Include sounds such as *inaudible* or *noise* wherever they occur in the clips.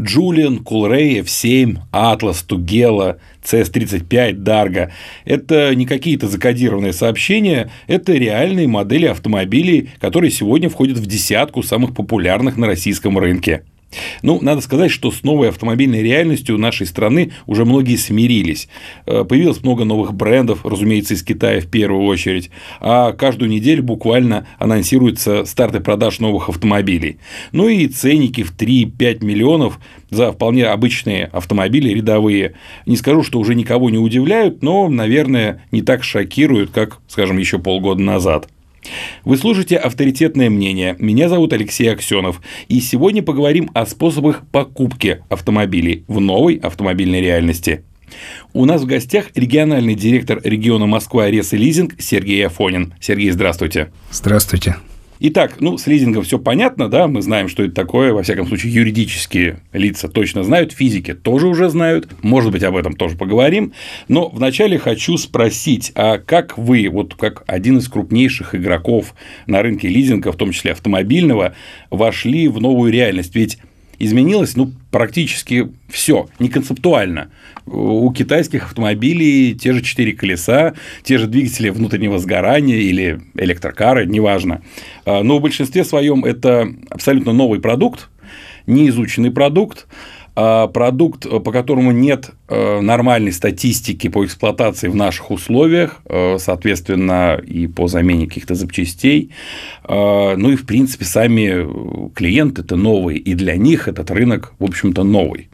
Джулиан, Кулрей, F7, Atlas, Тугела, CS35, Дарго – это не какие-то закодированные сообщения, это реальные модели автомобилей, которые сегодня входят в десятку самых популярных на российском рынке. Ну, надо сказать, что с новой автомобильной реальностью нашей страны уже многие смирились. Э, появилось много новых брендов, разумеется, из Китая в первую очередь, а каждую неделю буквально анонсируются старты продаж новых автомобилей. Ну и ценники в 3-5 миллионов за вполне обычные автомобили рядовые. Не скажу, что уже никого не удивляют, но, наверное, не так шокируют, как, скажем, еще полгода назад. Вы слушаете «Авторитетное мнение». Меня зовут Алексей Аксенов. И сегодня поговорим о способах покупки автомобилей в новой автомобильной реальности. У нас в гостях региональный директор региона Москва Рес и Лизинг Сергей Афонин. Сергей, здравствуйте. Здравствуйте. Итак, ну, с лизингом все понятно, да, мы знаем, что это такое, во всяком случае, юридические лица точно знают, физики тоже уже знают, может быть, об этом тоже поговорим, но вначале хочу спросить, а как вы, вот как один из крупнейших игроков на рынке лизинга, в том числе автомобильного, вошли в новую реальность? Ведь изменилось ну, практически все, не концептуально. У китайских автомобилей те же четыре колеса, те же двигатели внутреннего сгорания или электрокары, неважно. А, но в большинстве своем это абсолютно новый продукт, неизученный продукт, продукт, э, по которому нет э, нормальной статистики по эксплуатации в наших условиях, э, соответственно, и по замене каких-то запчастей. А, ну и, в принципе, сами клиенты это новые, и для них этот рынок, в общем-то, новый.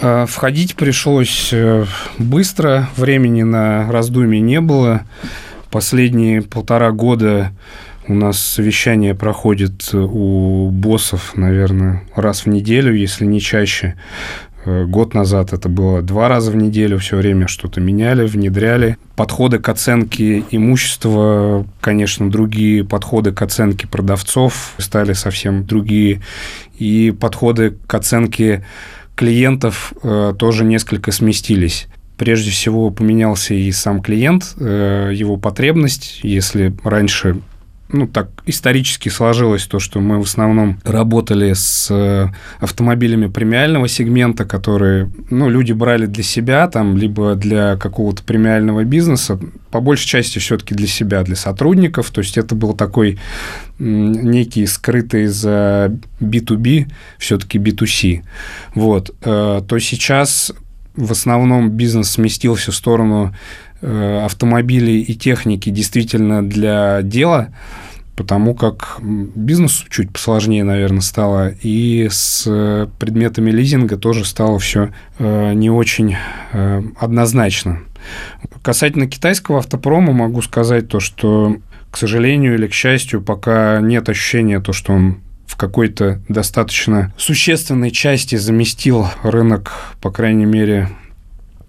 А, входить пришлось быстро, времени на раздумье не было. Последние полтора года у нас совещание проходит у боссов, наверное, раз в неделю, если не чаще. Э, год назад это было два раза в неделю, все время что-то меняли, внедряли. Подходы к оценке имущества, конечно, другие. Подходы к оценке продавцов стали совсем другие. И подходы к оценке клиентов э, тоже несколько сместились. Прежде всего поменялся и сам клиент, э, его потребность. Если раньше ну, так исторически сложилось то, что мы в основном работали с э, автомобилями премиального сегмента, которые, ну, люди брали для себя, там, либо для какого-то премиального бизнеса, по большей части все-таки для себя, для сотрудников, то есть это был такой некий скрытый за B2B, все-таки B2C, вот, э, то сейчас в основном бизнес сместился в сторону автомобилей и техники действительно для дела, потому как бизнесу чуть посложнее, наверное, стало, и с предметами лизинга тоже стало все э, не очень э, однозначно. Касательно китайского автопрома могу сказать то, что, к сожалению или к счастью, пока нет ощущения то, что он в какой-то достаточно существенной части заместил рынок, по крайней мере,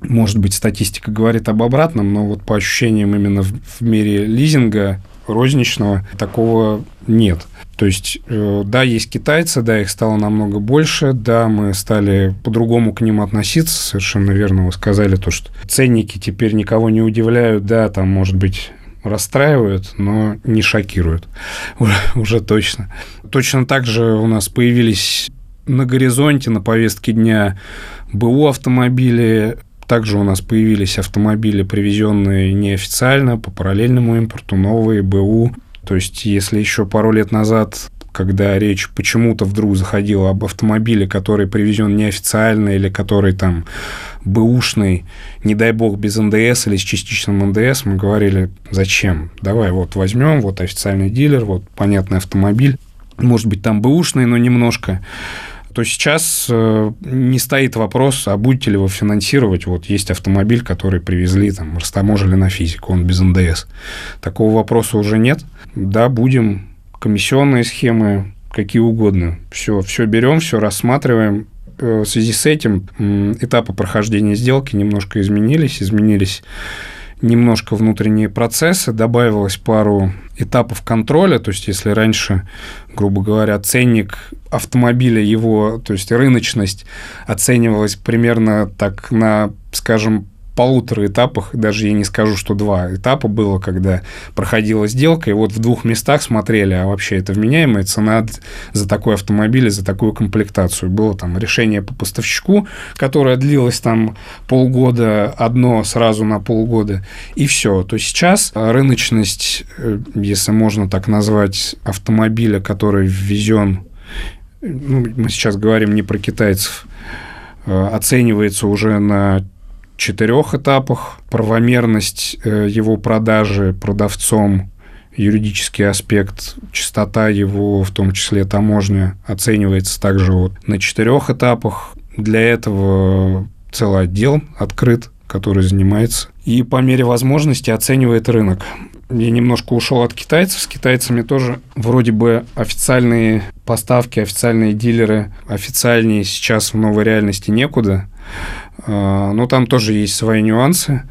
может быть, статистика говорит об обратном, но вот по ощущениям именно в, в мире лизинга розничного такого нет. То есть, э, да, есть китайцы, да, их стало намного больше, да, мы стали по-другому к ним относиться, совершенно верно вы сказали, то, что ценники теперь никого не удивляют, да, там, может быть, расстраивают, но не шокируют, *laughs* уже, точно. Точно так же у нас появились на горизонте, на повестке дня БУ автомобили, также у нас появились автомобили, привезенные неофициально по параллельному импорту, новые БУ. То есть, если еще пару лет назад когда речь почему-то вдруг заходила об автомобиле, который привезен неофициально или который там бэушный, не дай бог, без НДС или с частичным НДС, мы говорили, зачем? Давай вот возьмем, вот официальный дилер, вот понятный автомобиль, может быть, там бэушный, но немножко то сейчас э, не стоит вопрос, а будете ли вы финансировать. Вот есть автомобиль, который привезли, там, растаможили на физику, он без НДС. Такого вопроса уже нет. Да, будем. Комиссионные схемы, какие угодно. Все, все берем, все рассматриваем. Э, в связи с этим этапы прохождения сделки немножко изменились. Изменились немножко внутренние процессы, добавилось пару этапов контроля, то есть если раньше, грубо говоря, ценник автомобиля, его, то есть рыночность оценивалась примерно так на, скажем, полутора этапах, даже я не скажу, что два этапа было, когда проходила сделка, и вот в двух местах смотрели, а вообще это вменяемая цена за такой автомобиль и за такую комплектацию. Было там решение по поставщику, которое длилось там полгода, одно сразу на полгода, и все. То сейчас рыночность, э, если можно так назвать, автомобиля, который ввезен, ну, мы сейчас говорим не про китайцев, э, оценивается уже на четырех этапах. Правомерность э, его продажи продавцом, юридический аспект, частота его, в том числе таможня, оценивается также вот на четырех этапах. Для этого целый отдел открыт, который занимается и по мере возможности оценивает рынок. Я немножко ушел от китайцев. С китайцами тоже вроде бы официальные поставки, официальные дилеры, официальнее сейчас в новой реальности некуда. А, но там тоже есть свои нюансы.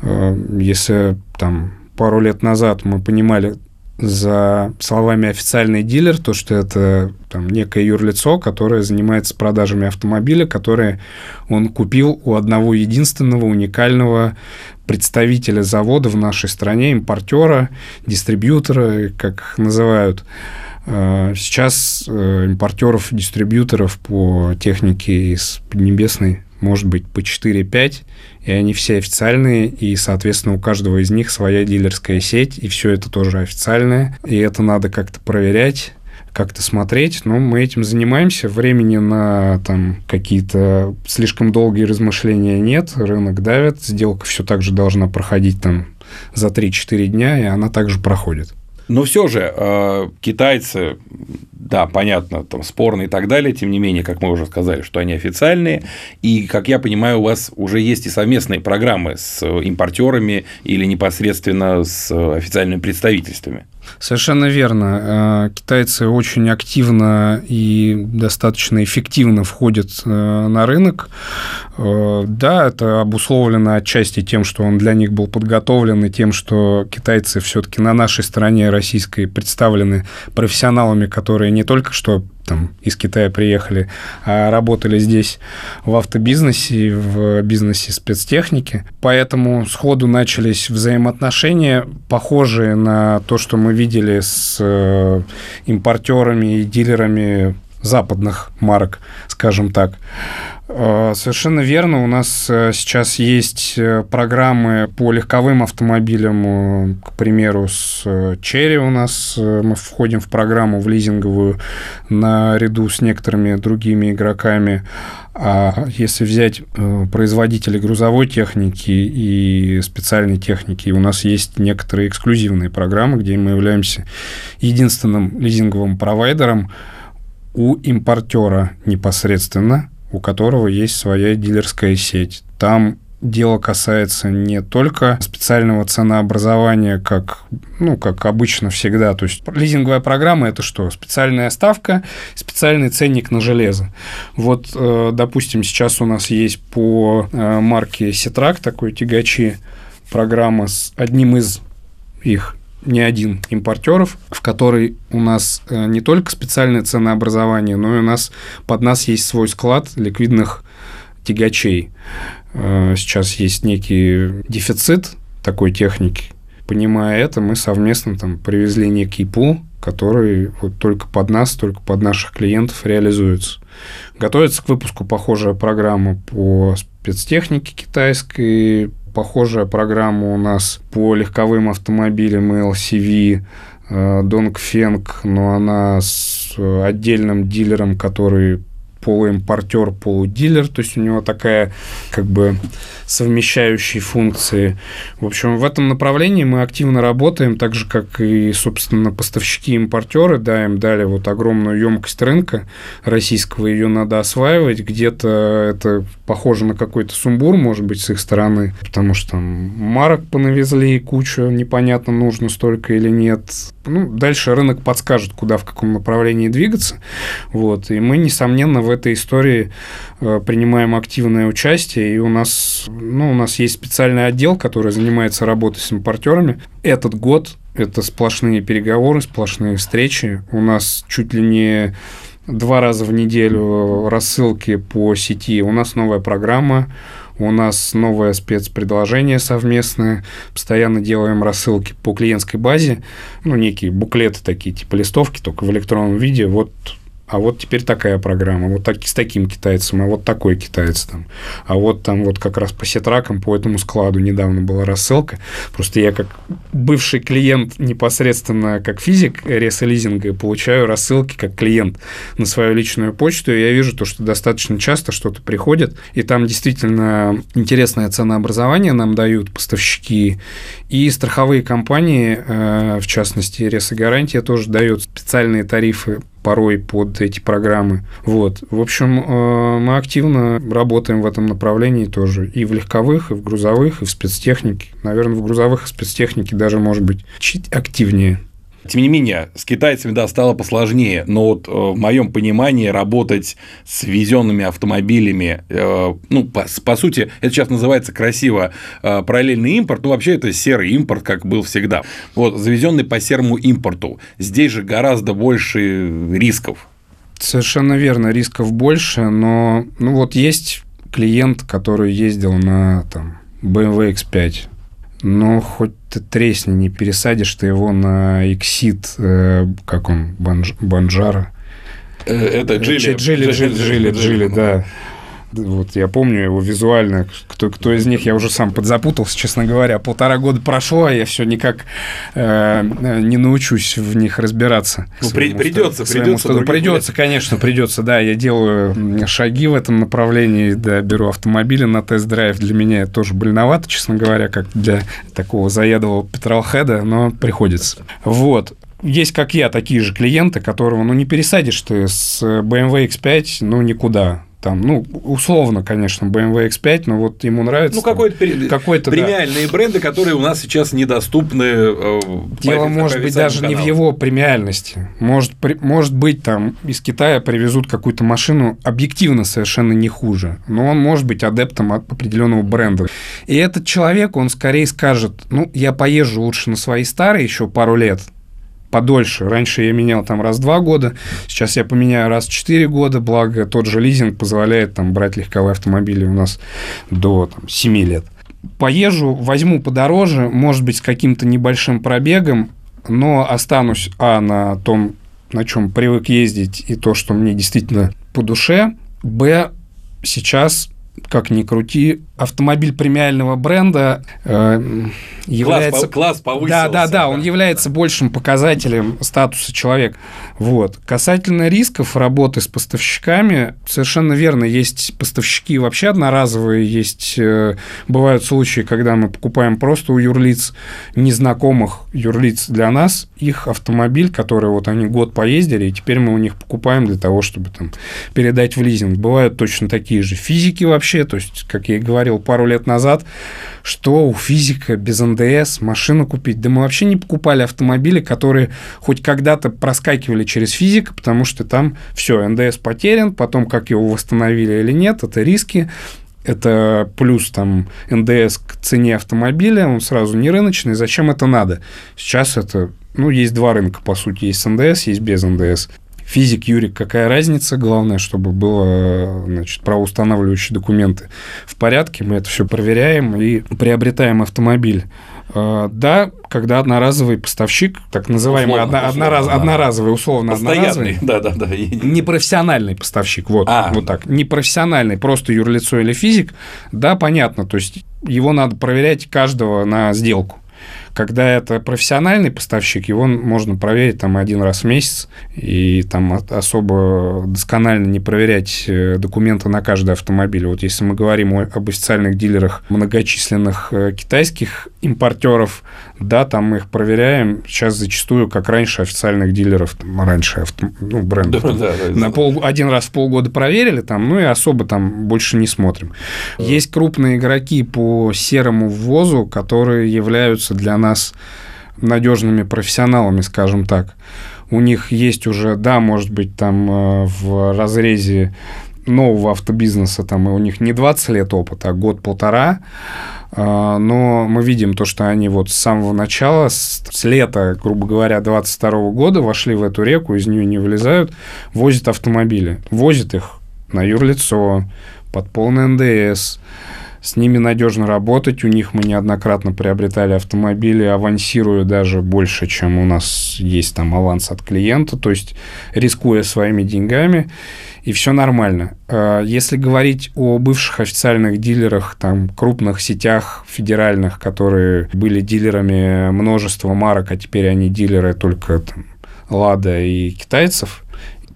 А, если там пару лет назад мы понимали за словами официальный дилер, то, что это там, некое юрлицо, которое занимается продажами автомобиля, которое он купил у одного единственного уникального представителя завода в нашей стране, импортера, дистрибьютора, как их называют. А, сейчас э, импортеров, дистрибьюторов по технике из Поднебесной может быть по 4-5, и они все официальные, и, соответственно, у каждого из них своя дилерская сеть, и все это тоже официальное, и это надо как-то проверять, как-то смотреть, но мы этим занимаемся. Времени на там какие-то слишком долгие размышления нет, рынок давит, сделка все так же должна проходить там за 3-4 дня, и она также проходит. Но все же э, китайцы, да, понятно, там спорные и так далее, тем не менее, как мы уже сказали, что они официальные, и, как я понимаю, у вас уже есть и совместные программы с импортерами или непосредственно с официальными представительствами. Совершенно верно. Э, китайцы очень активно и достаточно эффективно входят э, на рынок. Э, да, это обусловлено отчасти тем, что он для них был подготовлен, и тем, что китайцы все-таки на нашей стороне российской представлены профессионалами, которые не только что там, из Китая приехали, а работали здесь в автобизнесе, в бизнесе спецтехники. Поэтому сходу начались взаимоотношения, похожие на то, что мы видели с э, импортерами и дилерами западных марок, скажем так. Э, совершенно верно. У нас э, сейчас есть э, программы по легковым автомобилям. К примеру, с Черри у нас мы входим в программу в лизинговую наряду с некоторыми другими игроками. А если взять производителей грузовой техники и специальной техники, у нас есть некоторые эксклюзивные программы, где мы являемся единственным лизинговым провайдером у импортера непосредственно – у которого есть своя дилерская сеть. Там дело касается не только специального ценообразования, как, ну, как обычно всегда. То есть лизинговая программа – это что? Специальная ставка, специальный ценник на железо. Вот, э, допустим, сейчас у нас есть по э, марке Ситрак такой тягачи программа с одним из их не один импортеров, в которой у нас э, не только специальное ценообразование, но и у нас под нас есть свой склад ликвидных тягачей. Э, сейчас есть некий дефицит такой техники. Понимая это, мы совместно там привезли некий пул, который вот только под нас, только под наших клиентов реализуется. Готовится к выпуску похожая программа по спецтехнике китайской, Похожая программа у нас по легковым автомобилям LCV Dongfeng, э, но она с отдельным дилером, который полуимпортер, полудилер, то есть у него такая как бы совмещающие функции. В общем, в этом направлении мы активно работаем, так же, как и, собственно, поставщики импортеры, да, им дали вот огромную емкость рынка российского, ее надо осваивать, где-то это похоже на какой-то сумбур, может быть, с их стороны, потому что там марок понавезли кучу, непонятно, нужно столько или нет. Ну, дальше рынок подскажет, куда, в каком направлении двигаться, вот, и мы, несомненно, в этой истории э, принимаем активное участие, и у нас ну, у нас есть специальный отдел, который занимается работой с импортерами. Этот год это сплошные переговоры, сплошные встречи. У нас чуть ли не два раза в неделю рассылки по сети. У нас новая программа, У нас новое спецпредложение совместное. Постоянно делаем рассылки по клиентской базе. Ну, некие буклеты такие, типа листовки, только в электронном виде. Вот а вот теперь такая программа, вот так, с таким китайцем, а вот такой китаец там. А вот там вот как раз по сетракам, по этому складу недавно была рассылка. Просто я как бывший клиент непосредственно как физик ресализинга получаю рассылки как клиент на свою личную почту, и я вижу то, что достаточно часто что-то приходит, и там действительно интересное ценообразование нам дают поставщики, и страховые компании, э, в частности, Ресогарантия тоже дает специальные тарифы порой под эти программы. Вот. В общем, э, мы активно работаем в этом направлении тоже. И в легковых, и в грузовых, и в спецтехнике. Наверное, в грузовых и спецтехнике даже, может быть, чуть активнее. Тем не менее, с китайцами, да, стало посложнее, но вот э, в моем понимании работать с везенными автомобилями, э, ну, по, по сути, это сейчас называется красиво э, параллельный импорт, ну, вообще это серый импорт, как был всегда. Вот, завезенный по серому импорту, здесь же гораздо больше рисков. Совершенно верно, рисков больше, но, ну, вот есть клиент, который ездил на, там, BMW X5, но хоть ты тресни, не пересадишь ты его на Exit, э, как он, банж, Банжара. Э, это Джили. Джили, Джили, Джили, Джили, да. Вот я помню его визуально. Кто, кто из них, я уже сам подзапутался, честно говоря. Полтора года прошло, а я все никак э, не научусь в них разбираться. Ну, при, придется, придется. Придется, конечно, придется, да. Я делаю шаги в этом направлении, да, беру автомобили на тест-драйв. Для меня это тоже больновато, честно говоря, как для такого заядлого петролхеда, но приходится. Вот есть, как я, такие же клиенты, которого, ну, не пересадишь ты с BMW X5, ну, никуда там, ну, условно, конечно, BMW X5, но вот ему нравится. Ну, какой-то, какой премиальные да. бренды, которые у нас сейчас недоступны. Э, Дело может быть даже каналу. не в его премиальности. Может, при, может быть, там из Китая привезут какую-то машину объективно совершенно не хуже, но он может быть адептом от определенного бренда. И этот человек, он скорее скажет, ну, я поезжу лучше на свои старые еще пару лет, подольше. Раньше я менял там раз в два года, сейчас я поменяю раз в четыре года, благо тот же лизинг позволяет там брать легковые автомобили у нас до там, 7 лет. Поезжу, возьму подороже, может быть, с каким-то небольшим пробегом, но останусь, а, на том, на чем привык ездить, и то, что мне действительно по душе, б, сейчас как ни крути, автомобиль премиального бренда э, является... Класс, класс повысился. Да, да, да, он является большим показателем статуса человека. Вот. Касательно рисков работы с поставщиками, совершенно верно, есть поставщики вообще одноразовые, есть, э, бывают случаи, когда мы покупаем просто у юрлиц, незнакомых юрлиц для нас, их автомобиль, который вот они год поездили, и теперь мы у них покупаем для того, чтобы там передать в лизинг. Бывают точно такие же физики вообще, то есть, как я и говорил пару лет назад, что у физика без НДС машину купить. Да мы вообще не покупали автомобили, которые хоть когда-то проскакивали через физик, потому что там все, НДС потерян, потом как его восстановили или нет, это риски, это плюс там НДС к цене автомобиля, он сразу не рыночный, зачем это надо? Сейчас это, ну, есть два рынка, по сути, есть с НДС, есть без НДС физик, юрик, какая разница, главное, чтобы было, значит, правоустанавливающие документы в порядке, мы это все проверяем и приобретаем автомобиль. А, да, когда одноразовый поставщик, так называемый условно, одно, однораз, да. одноразовый, условно одноразовый, да, да, да. непрофессиональный поставщик, вот, а. вот так, непрофессиональный, просто юрлицо или физик, да, понятно, то есть его надо проверять каждого на сделку. Когда это профессиональный поставщик, его можно проверить там один раз в месяц и там особо досконально не проверять э, документы на каждый автомобиль. Вот если мы говорим об официальных дилерах многочисленных э, китайских импортеров, да, там мы их проверяем. Сейчас зачастую, как раньше, официальных дилеров, там, раньше авто, ну, брендов, да, да, да, на пол, один раз в полгода проверили, там, ну и особо там больше не смотрим. Есть крупные игроки по серому ввозу, которые являются для нас надежными профессионалами, скажем так. У них есть уже, да, может быть, там э, в разрезе нового автобизнеса, там у них не 20 лет опыта, а год-полтора, а, но мы видим то, что они вот с самого начала, с лета, грубо говоря, 22 года вошли в эту реку, из нее не вылезают, возят автомобили, возят их на юрлицо, под полный НДС, с ними надежно работать. У них мы неоднократно приобретали автомобили, авансируя даже больше, чем у нас есть там аванс от клиента, то есть рискуя своими деньгами, и все нормально. А если говорить о бывших официальных дилерах, там, крупных сетях федеральных, которые были дилерами множества марок, а теперь они дилеры только там, Лада и китайцев,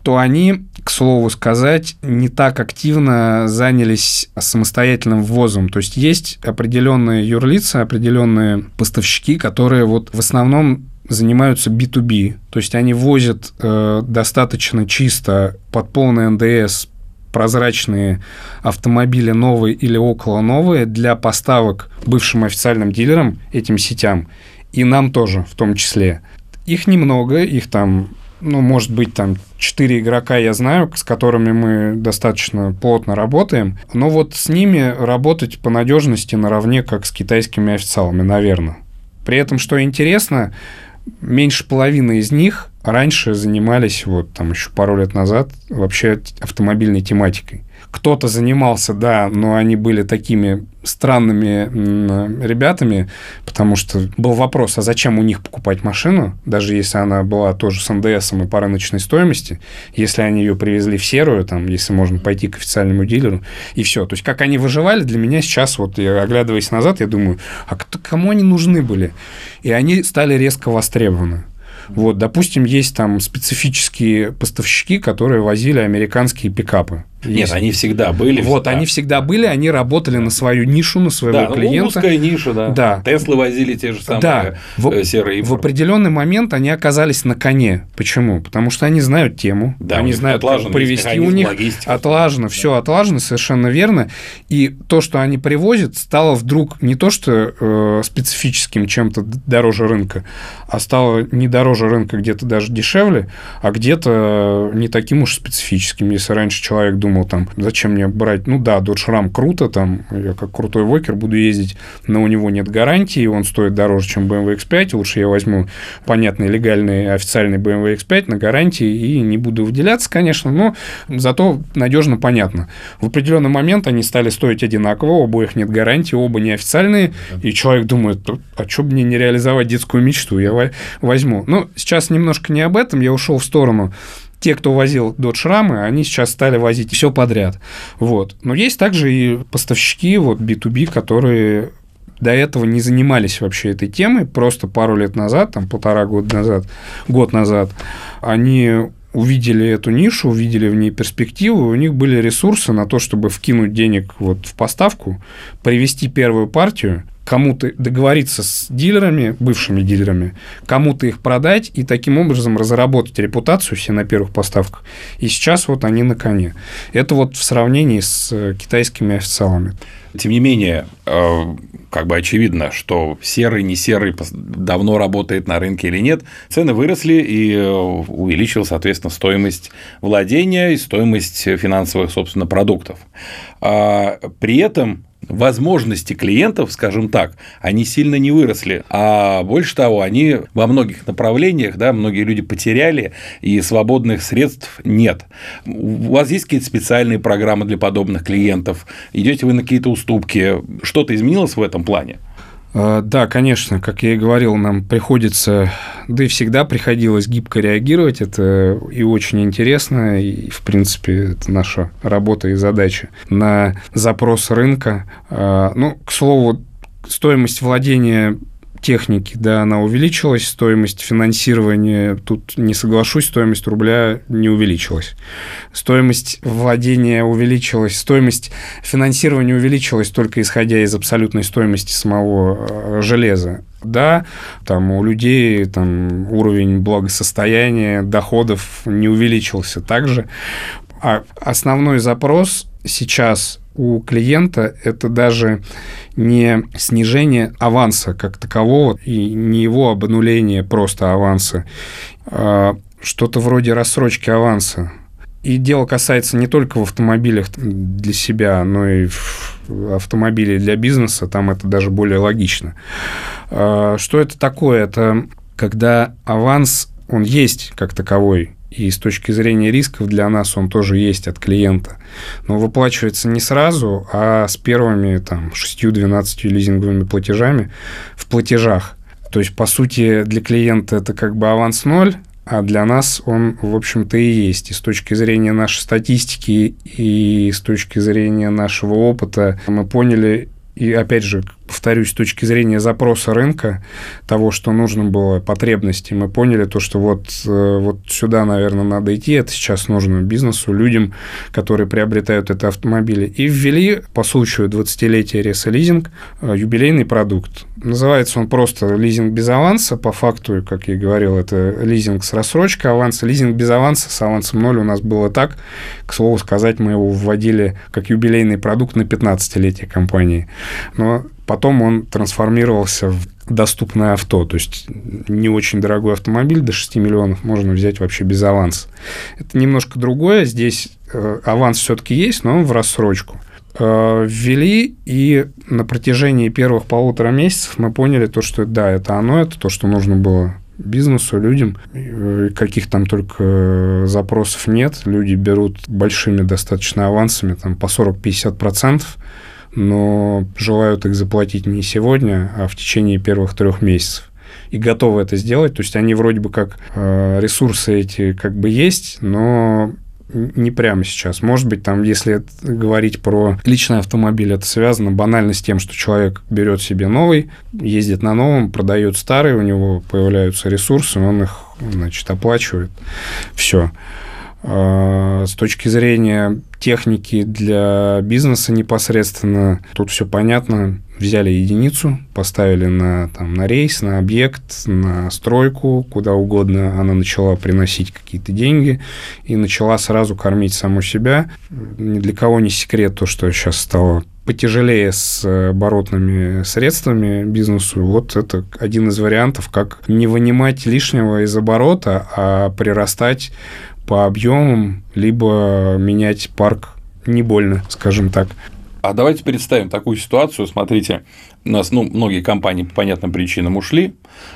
то они к слову сказать, не так активно занялись самостоятельным ввозом. То есть есть определенные юрлица, определенные поставщики, которые вот в основном занимаются B2B. То есть они возят э, достаточно чисто под полный НДС прозрачные автомобили новые или около новые для поставок бывшим официальным дилерам, этим сетям, и нам тоже в том числе. Их немного, их там ну, может быть, там четыре игрока я знаю, с которыми мы достаточно плотно работаем, но вот с ними работать по надежности наравне, как с китайскими официалами, наверное. При этом, что интересно, меньше половины из них раньше занимались, вот там еще пару лет назад, вообще автомобильной тематикой. Кто-то занимался, да, но они были такими странными ребятами, потому что был вопрос, а зачем у них покупать машину, даже если она была тоже с НДСом и по рыночной стоимости, если они ее привезли в серую, там, если можно пойти к официальному дилеру, и все. То есть, как они выживали, для меня сейчас, вот я оглядываясь назад, я думаю, а кто, кому они нужны были? И они стали резко востребованы. Вот, допустим, есть там специфические поставщики, которые возили американские пикапы. Нет, они всегда были. Вот, всегда. они всегда были, они работали на свою нишу, на своего да, ну, клиента. узкая ниша, да. да. Теслы возили те же самые да. в, э, серые. В определенный момент они оказались на коне. Почему? Потому что они знают тему, да, они знают, как привести у них. Логистика. Отлажено, все отлажено, совершенно верно. И то, что они привозят, стало вдруг не то, что э, специфическим чем-то дороже рынка, а стало не дороже рынка, где-то даже дешевле, а где-то не таким уж специфическим. Если раньше человек думал, думал, там, зачем мне брать, ну да, Dodge Ram круто, там, я как крутой вокер буду ездить, но у него нет гарантии, он стоит дороже, чем BMW X5, лучше я возьму понятный, легальный, официальный BMW X5 на гарантии и не буду выделяться, конечно, но зато надежно понятно. В определенный момент они стали стоить одинаково, у обоих нет гарантии, оба неофициальные, и человек думает, а что мне не реализовать детскую мечту, я возьму. Ну, сейчас немножко не об этом, я ушел в сторону те, кто возил Dodge Ram, они сейчас стали возить все подряд. Вот. Но есть также и поставщики вот B2B, которые до этого не занимались вообще этой темой, просто пару лет назад, там полтора года назад, год назад, они увидели эту нишу, увидели в ней перспективу, у них были ресурсы на то, чтобы вкинуть денег вот в поставку, привести первую партию, кому-то договориться с дилерами, бывшими дилерами, кому-то их продать и таким образом разработать репутацию все на первых поставках. И сейчас вот они на коне. Это вот в сравнении с э, китайскими официалами. Тем не менее, э, как бы очевидно, что серый, не серый давно работает на рынке или нет, цены выросли и э, увеличилась, соответственно, стоимость владения и стоимость финансовых, собственно, продуктов. А при этом возможности клиентов, скажем так, они сильно не выросли, а больше того, они во многих направлениях, да, многие люди потеряли, и свободных средств нет. У вас есть какие-то специальные программы для подобных клиентов? Идете вы на какие-то уступки? Что-то изменилось в этом плане? А, да, конечно, как я и говорил, нам приходится, да и всегда приходилось гибко реагировать. Это и очень интересно, и, в принципе, это наша работа и задача. На запрос рынка, а, ну, к слову, стоимость владения техники, да, она увеличилась, стоимость финансирования, тут не соглашусь, стоимость рубля не увеличилась. Стоимость владения увеличилась, стоимость финансирования увеличилась только исходя из абсолютной стоимости самого э, железа. Да, там у людей там, уровень благосостояния, доходов не увеличился также. А основной запрос сейчас у клиента это даже не снижение аванса как такового и не его обнуление просто аванса, а что-то вроде рассрочки аванса. И дело касается не только в автомобилях для себя, но и в автомобиле для бизнеса, там это даже более логично. А что это такое? Это когда аванс, он есть как таковой, и с точки зрения рисков для нас он тоже есть от клиента. Но выплачивается не сразу, а с первыми там 6-12 лизинговыми платежами в платежах. То есть, по сути, для клиента это как бы аванс ноль, а для нас он, в общем-то, и есть. И с точки зрения нашей статистики, и с точки зрения нашего опыта мы поняли, и опять же, повторюсь, с точки зрения запроса рынка, того, что нужно было, потребности, мы поняли то, что вот, э, вот сюда, наверное, надо идти, это сейчас нужно бизнесу, людям, которые приобретают это автомобили. И ввели по случаю 20-летия ресолизинг э, юбилейный продукт. Называется он просто лизинг без аванса. По факту, как я говорил, это лизинг с рассрочкой аванса. Лизинг без аванса с авансом 0 у нас было так. К слову сказать, мы его вводили как юбилейный продукт на 15-летие компании. Но Потом он трансформировался в доступное авто, то есть не очень дорогой автомобиль, до 6 миллионов можно взять вообще без аванса. Это немножко другое, здесь э, аванс все-таки есть, но он в рассрочку. Э, ввели, и на протяжении первых полутора месяцев мы поняли то, что да, это оно, это то, что нужно было бизнесу, людям. Э, каких там только запросов нет. Люди берут большими достаточно авансами, там по 40-50% но желают их заплатить не сегодня, а в течение первых трех месяцев. И готовы это сделать. То есть они вроде бы как э, ресурсы эти как бы есть, но не прямо сейчас. Может быть, там, если говорить про личный автомобиль, это связано банально с тем, что человек берет себе новый, ездит на новом, продает старый, у него появляются ресурсы, он их, значит, оплачивает. Все. А, с точки зрения техники для бизнеса непосредственно, тут все понятно. Взяли единицу, поставили на, там, на рейс, на объект, на стройку, куда угодно. Она начала приносить какие-то деньги и начала сразу кормить саму себя. Ни для кого не секрет то, что сейчас стало потяжелее с оборотными средствами бизнесу, вот это один из вариантов, как не вынимать лишнего из оборота, а прирастать по объемам, либо менять парк не больно, скажем так. А давайте представим такую ситуацию. Смотрите, у нас ну, многие компании по понятным причинам ушли,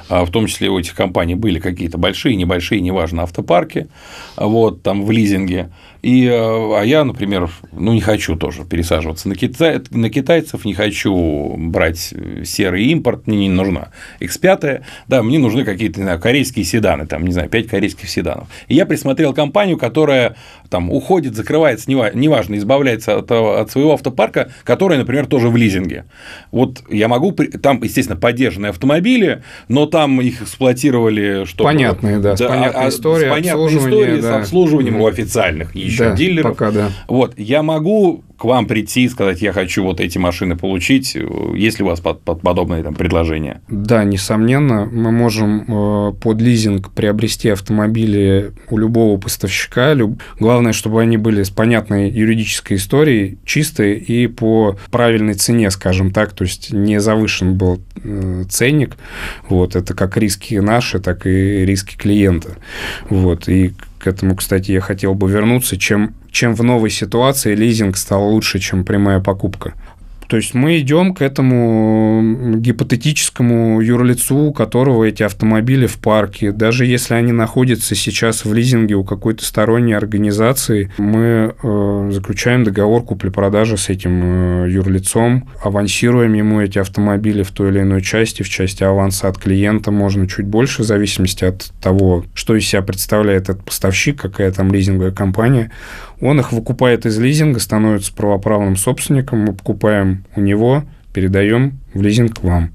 в том числе у этих компаний были какие-то большие, небольшие, неважно, автопарки, вот, там в лизинге. И, э, а я, например, ну, не хочу тоже пересаживаться на, китай, на китайцев, не хочу брать серый импорт, мне не нужна X5, да, мне нужны какие-то, не знаю, корейские седаны, там, не знаю, 5 корейских седанов. И я присмотрел компанию, которая там уходит, закрывается, неважно, избавляется от, от своего автопарка, которая, например, тоже в лизинге. Вот я могу, там, естественно, поддержанные автомобили, но там их эксплуатировали, что Понятные, да, да, с понятной а, историей, с понятной историей, да. с обслуживанием у официальных еще да, дилеров. Пока, да. Вот, я могу к вам прийти и сказать, я хочу вот эти машины получить, есть ли у вас под, под подобные там предложения? Да, несомненно, мы можем э, под лизинг приобрести автомобили у любого поставщика. Люб... Главное, чтобы они были с понятной юридической историей, чистые и по правильной цене, скажем так, то есть не завышен был э, ценник. Вот, это как риски наши, так и риски клиента. Вот, и к этому, кстати, я хотел бы вернуться, чем, чем в новой ситуации лизинг стал лучше, чем прямая покупка. То есть мы идем к этому гипотетическому юрлицу, у которого эти автомобили в парке. Даже если они находятся сейчас в лизинге у какой-то сторонней организации, мы э, заключаем договор купли-продажи с этим э, юрлицом, авансируем ему эти автомобили в той или иной части, в части аванса от клиента можно чуть больше, в зависимости от того, что из себя представляет этот поставщик, какая там лизинговая компания. Он их выкупает из лизинга, становится правоправным собственником, мы покупаем у него, передаем в лизинг вам.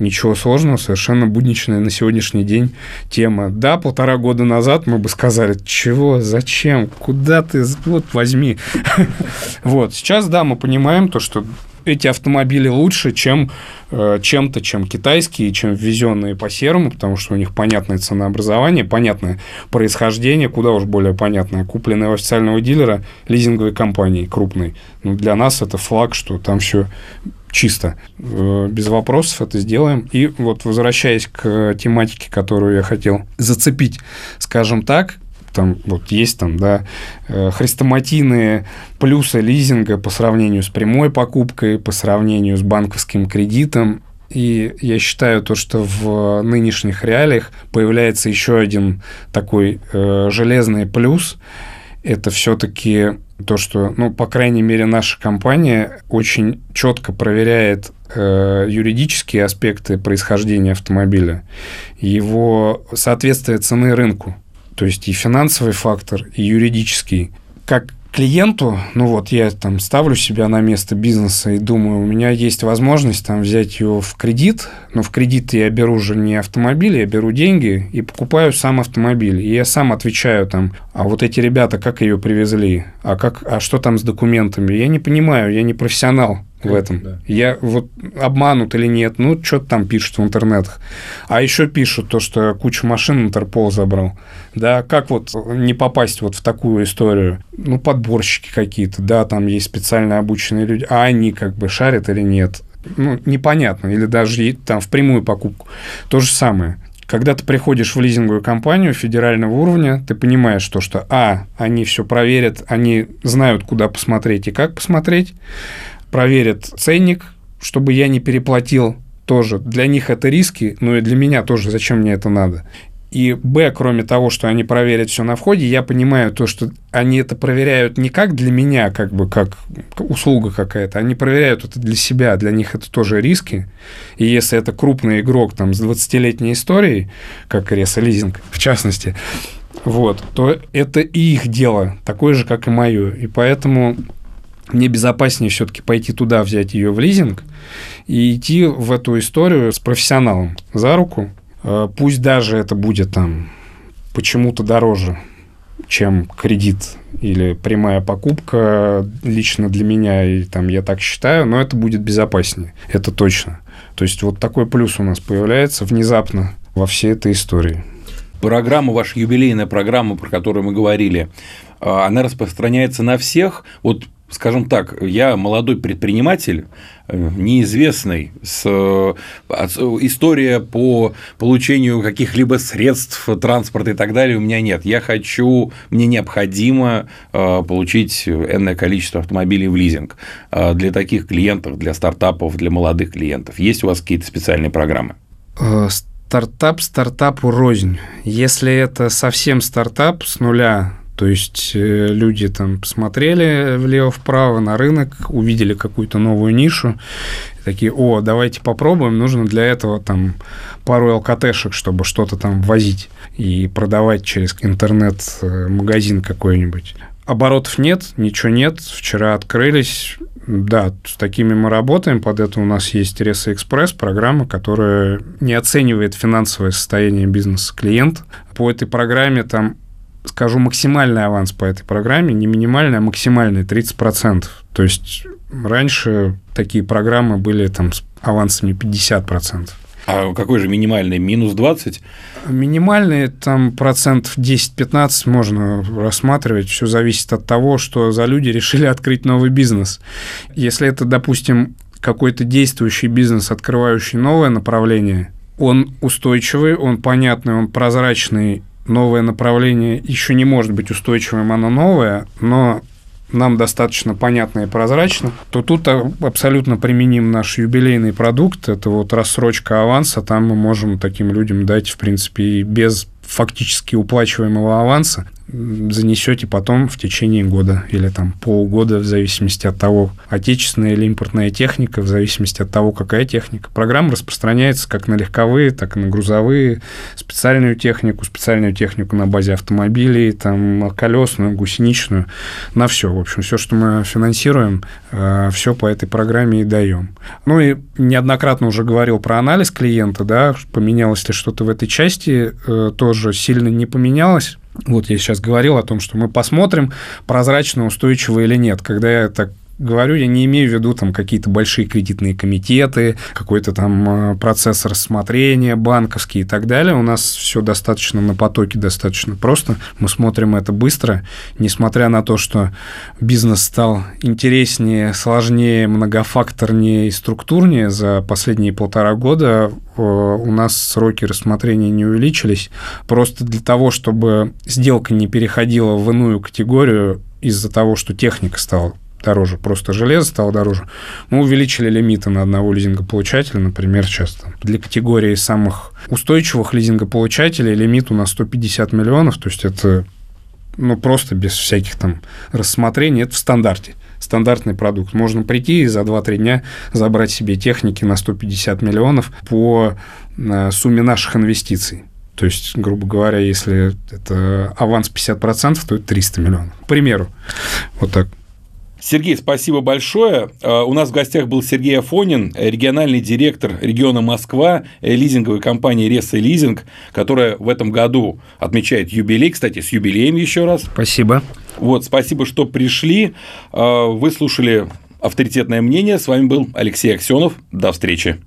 Ничего сложного, совершенно будничная на сегодняшний день тема. Да, полтора года назад мы бы сказали, чего, зачем, куда ты, вот возьми. *laughs* Вот, сейчас, да, мы понимаем то, что эти автомобили лучше, чем э, чем-то, чем китайские, чем ввезенные по серому, потому что у них понятное ценообразование, понятное происхождение, куда уж более понятное, купленное у официального дилера лизинговой компании крупной. Ну, для нас это флаг, что там все чисто, э, без вопросов это сделаем. И вот возвращаясь к тематике, которую я хотел зацепить, скажем так, там вот есть там, да, э, хрестоматийные плюсы лизинга по сравнению с прямой покупкой, по сравнению с банковским кредитом. И я считаю то, что в нынешних реалиях появляется еще один такой э, железный плюс. Это все-таки то, что, ну, по крайней мере, наша компания очень четко проверяет э, юридические аспекты происхождения автомобиля, его соответствие цены рынку, то есть и финансовый фактор, и юридический. Как клиенту, ну вот я там ставлю себя на место бизнеса и думаю, у меня есть возможность там взять его в кредит, но в кредит я беру же не автомобиль, я беру деньги и покупаю сам автомобиль. И я сам отвечаю там, а вот эти ребята как ее привезли, а, как, а что там с документами? Я не понимаю, я не профессионал в этом. Да. Я вот обманут или нет, ну, что-то там пишут в интернетах. А еще пишут то, что кучу машин Интерпол забрал. Да, как вот не попасть вот в такую историю? Ну, подборщики какие-то, да, там есть специально обученные люди, а они как бы шарят или нет? Ну, непонятно. Или даже там в прямую покупку. То же самое. Когда ты приходишь в лизинговую компанию федерального уровня, ты понимаешь то, что, а, они все проверят, они знают, куда посмотреть и как посмотреть, проверят ценник, чтобы я не переплатил тоже. Для них это риски, но и для меня тоже, зачем мне это надо. И Б, кроме того, что они проверят все на входе, я понимаю то, что они это проверяют не как для меня, как бы как услуга какая-то, они проверяют это для себя, для них это тоже риски. И если это крупный игрок там с 20-летней историей, как Реса Лизинг в частности, вот, то это и их дело, такое же, как и мое. И поэтому мне безопаснее все-таки пойти туда, взять ее в лизинг и идти в эту историю с профессионалом за руку. Э, пусть даже это будет там почему-то дороже, чем кредит или прямая покупка лично для меня, и там я так считаю, но это будет безопаснее, это точно. То есть вот такой плюс у нас появляется внезапно во всей этой истории. Программа, ваша юбилейная программа, про которую мы говорили, э, она распространяется на всех. Вот скажем так, я молодой предприниматель, э, неизвестный, с история по получению каких-либо средств транспорта и так далее у меня нет. Я хочу, мне необходимо э, получить энное количество автомобилей в лизинг э, для таких клиентов, для стартапов, для молодых клиентов. Есть у вас какие-то специальные программы? Стартап стартапу рознь. Если это совсем стартап с нуля, то есть э, люди там посмотрели влево-вправо на рынок, увидели какую-то новую нишу, такие, о, давайте попробуем, нужно для этого там пару ЛКТшек, чтобы что-то там возить и продавать через интернет-магазин какой-нибудь. Оборотов нет, ничего нет, вчера открылись, да, с такими мы работаем. Под это у нас есть Реса Экспресс, программа, которая не оценивает финансовое состояние бизнеса клиента. По этой программе там скажу максимальный аванс по этой программе, не минимальный, а максимальный 30%. То есть раньше такие программы были там с авансами 50%. А какой же минимальный? Минус 20? Минимальный там процентов 10-15 можно рассматривать. Все зависит от того, что за люди решили открыть новый бизнес. Если это, допустим, какой-то действующий бизнес, открывающий новое направление, он устойчивый, он понятный, он прозрачный новое направление еще не может быть устойчивым, оно новое, но нам достаточно понятно и прозрачно, то тут абсолютно применим наш юбилейный продукт. Это вот рассрочка аванса. Там мы можем таким людям дать, в принципе, и без фактически уплачиваемого аванса занесете потом в течение года или там полгода, в зависимости от того, отечественная или импортная техника, в зависимости от того, какая техника. Программа распространяется как на легковые, так и на грузовые, специальную технику, специальную технику на базе автомобилей, там колесную, гусеничную, на все. В общем, все, что мы финансируем, э, все по этой программе и даем. Ну и неоднократно уже говорил про анализ клиента, да, поменялось ли что-то в этой части, э, тоже сильно не поменялось вот я сейчас говорил о том, что мы посмотрим, прозрачно, устойчиво или нет. Когда я так говорю, я не имею в виду там какие-то большие кредитные комитеты, какой-то там э, процесс рассмотрения банковский и так далее. У нас все достаточно на потоке, достаточно просто. Мы смотрим это быстро, несмотря на то, что бизнес стал интереснее, сложнее, многофакторнее и структурнее за последние полтора года, э, у нас сроки рассмотрения не увеличились. Просто для того, чтобы сделка не переходила в иную категорию из-за того, что техника стала дороже. Просто железо стало дороже. Мы увеличили лимиты на одного лизингополучателя, например, сейчас там, для категории самых устойчивых лизингополучателей лимит у нас 150 миллионов, то есть это ну, просто без всяких там рассмотрений, это в стандарте. Стандартный продукт. Можно прийти и за 2-3 дня забрать себе техники на 150 миллионов по э, сумме наших инвестиций. То есть, грубо говоря, если это аванс 50%, то это 300 миллионов. К примеру. Вот так. Сергей, спасибо большое. А, у нас в гостях был Сергей Афонин, региональный директор региона Москва, лизинговой компании Реса Лизинг, которая в этом году отмечает юбилей. Кстати, с юбилеем еще раз. Спасибо. Вот, спасибо, что пришли. А, вы слушали авторитетное мнение. С вами был Алексей Аксенов. До встречи.